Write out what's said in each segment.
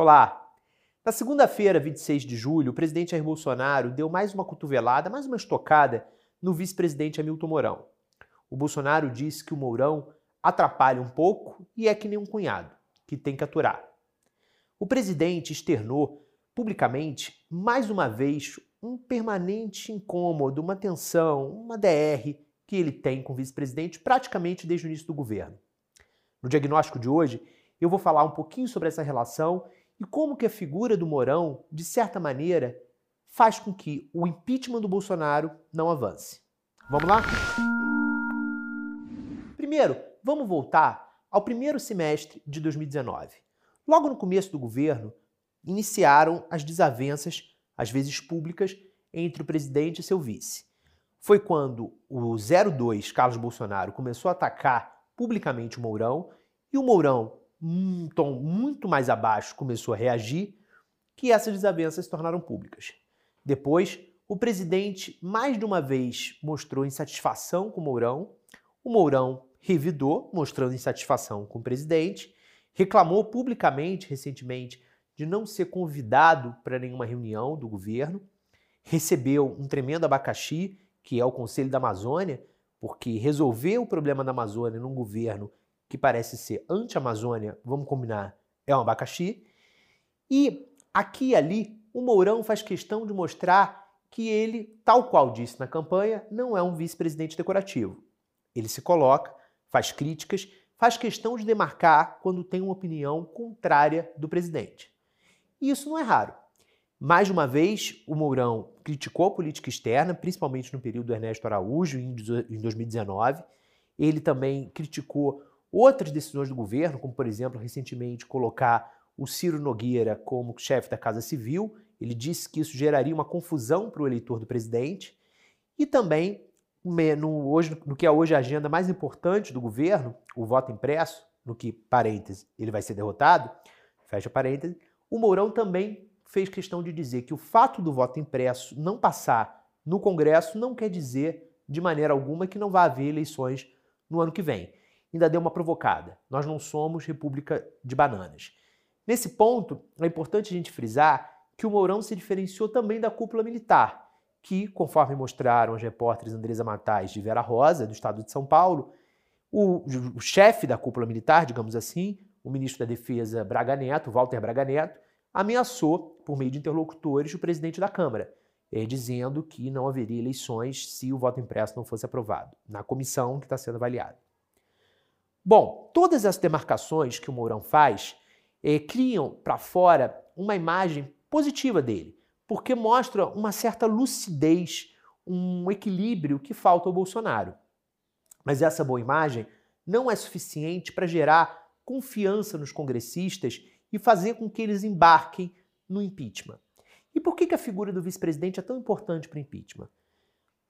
Olá! Na segunda-feira, 26 de julho, o presidente Jair Bolsonaro deu mais uma cotovelada, mais uma estocada no vice-presidente Hamilton Mourão. O Bolsonaro disse que o Mourão atrapalha um pouco e é que nem um cunhado, que tem que aturar. O presidente externou publicamente, mais uma vez, um permanente incômodo, uma tensão, uma DR que ele tem com o vice-presidente praticamente desde o início do governo. No diagnóstico de hoje, eu vou falar um pouquinho sobre essa relação e como que a figura do Mourão, de certa maneira, faz com que o impeachment do Bolsonaro não avance. Vamos lá? Primeiro, vamos voltar ao primeiro semestre de 2019. Logo no começo do governo, iniciaram as desavenças, às vezes públicas, entre o presidente e seu vice. Foi quando o 02 Carlos Bolsonaro começou a atacar publicamente o Mourão e o Mourão, um tom muito mais abaixo, começou a reagir, que essas desavenças se tornaram públicas. Depois, o presidente mais de uma vez mostrou insatisfação com Mourão, o Mourão revidou, mostrando insatisfação com o presidente, reclamou publicamente recentemente de não ser convidado para nenhuma reunião do governo, recebeu um tremendo abacaxi, que é o Conselho da Amazônia, porque resolver o problema da Amazônia num governo que parece ser anti-Amazônia, vamos combinar, é um abacaxi. E aqui e ali, o Mourão faz questão de mostrar que ele, tal qual disse na campanha, não é um vice-presidente decorativo. Ele se coloca, faz críticas, faz questão de demarcar quando tem uma opinião contrária do presidente. E isso não é raro. Mais uma vez, o Mourão criticou a política externa, principalmente no período do Ernesto Araújo, em 2019. Ele também criticou outras decisões do governo, como, por exemplo, recentemente colocar o Ciro Nogueira como chefe da Casa Civil. Ele disse que isso geraria uma confusão para o eleitor do presidente. E também, no, hoje, no que é hoje a agenda mais importante do governo, o voto impresso, no que, parêntese, ele vai ser derrotado, fecha parêntese, o Mourão também fez questão de dizer que o fato do voto impresso não passar no Congresso não quer dizer, de maneira alguma, que não vai haver eleições no ano que vem ainda deu uma provocada. Nós não somos república de bananas. Nesse ponto, é importante a gente frisar que o Mourão se diferenciou também da cúpula militar, que, conforme mostraram os repórteres Andresa Matais de Vera Rosa, do estado de São Paulo, o, o chefe da cúpula militar, digamos assim, o ministro da Defesa Braga Neto, Walter Braga Neto, ameaçou, por meio de interlocutores, o presidente da Câmara, eh, dizendo que não haveria eleições se o voto impresso não fosse aprovado, na comissão que está sendo avaliada. Bom, todas as demarcações que o Mourão faz eh, criam para fora uma imagem positiva dele, porque mostra uma certa lucidez, um equilíbrio que falta ao Bolsonaro. Mas essa boa imagem não é suficiente para gerar confiança nos congressistas e fazer com que eles embarquem no impeachment. E por que, que a figura do vice-presidente é tão importante para o impeachment?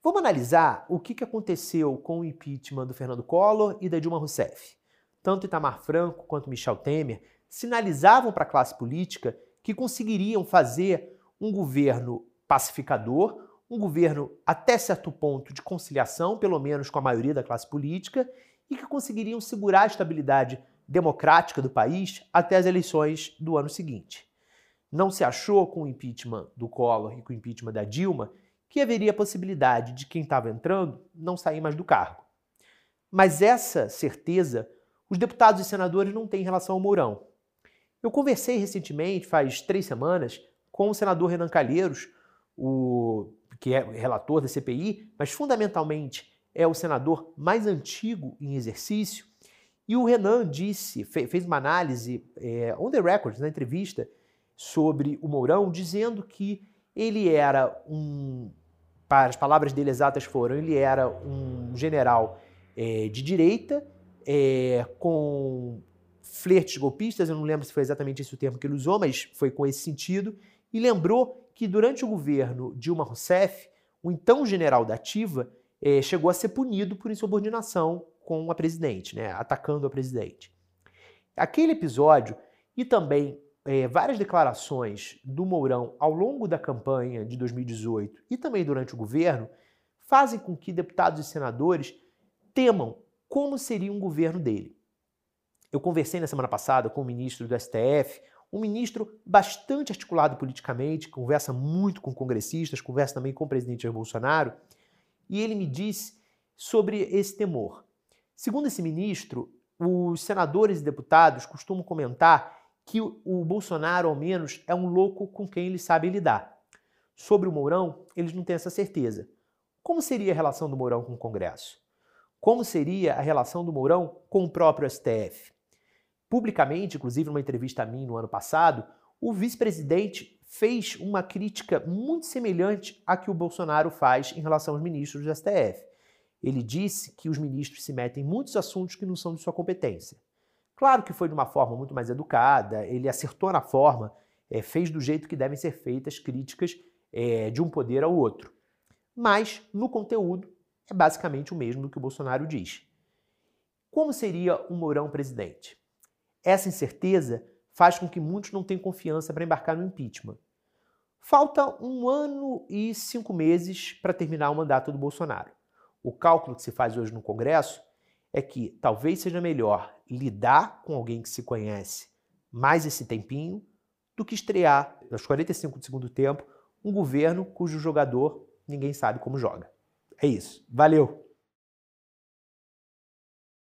Vamos analisar o que aconteceu com o impeachment do Fernando Collor e da Dilma Rousseff. Tanto Itamar Franco quanto Michel Temer sinalizavam para a classe política que conseguiriam fazer um governo pacificador, um governo até certo ponto de conciliação, pelo menos com a maioria da classe política, e que conseguiriam segurar a estabilidade democrática do país até as eleições do ano seguinte. Não se achou com o impeachment do Collor e com o impeachment da Dilma que haveria a possibilidade de quem estava entrando não sair mais do cargo. Mas essa certeza os deputados e senadores não têm em relação ao Mourão. Eu conversei recentemente, faz três semanas, com o senador Renan Calheiros, o, que é relator da CPI, mas fundamentalmente é o senador mais antigo em exercício. E o Renan disse, fez uma análise é, on the record, na entrevista, sobre o Mourão, dizendo que ele era um as palavras dele exatas foram, ele era um general é, de direita, é, com flertes golpistas, eu não lembro se foi exatamente esse o termo que ele usou, mas foi com esse sentido, e lembrou que durante o governo Dilma Rousseff, o então general da ativa é, chegou a ser punido por insubordinação com a presidente, né, atacando a presidente. Aquele episódio e também é, várias declarações do Mourão ao longo da campanha de 2018 e também durante o governo fazem com que deputados e senadores temam como seria um governo dele. Eu conversei na semana passada com o ministro do STF, um ministro bastante articulado politicamente, conversa muito com congressistas, conversa também com o presidente Jair Bolsonaro, e ele me disse sobre esse temor. Segundo esse ministro, os senadores e deputados costumam comentar que o Bolsonaro, ao menos, é um louco com quem ele sabe lidar. Sobre o Mourão, eles não têm essa certeza. Como seria a relação do Mourão com o Congresso? Como seria a relação do Mourão com o próprio STF? Publicamente, inclusive numa entrevista a mim no ano passado, o vice-presidente fez uma crítica muito semelhante à que o Bolsonaro faz em relação aos ministros do STF. Ele disse que os ministros se metem em muitos assuntos que não são de sua competência. Claro que foi de uma forma muito mais educada, ele acertou na forma, é, fez do jeito que devem ser feitas críticas é, de um poder ao outro. Mas, no conteúdo, é basicamente o mesmo do que o Bolsonaro diz. Como seria um Mourão presidente? Essa incerteza faz com que muitos não tenham confiança para embarcar no impeachment. Falta um ano e cinco meses para terminar o mandato do Bolsonaro. O cálculo que se faz hoje no Congresso é que talvez seja melhor lidar com alguém que se conhece mais esse tempinho do que estrear, aos 45 do segundo tempo, um governo cujo jogador ninguém sabe como joga. É isso. Valeu!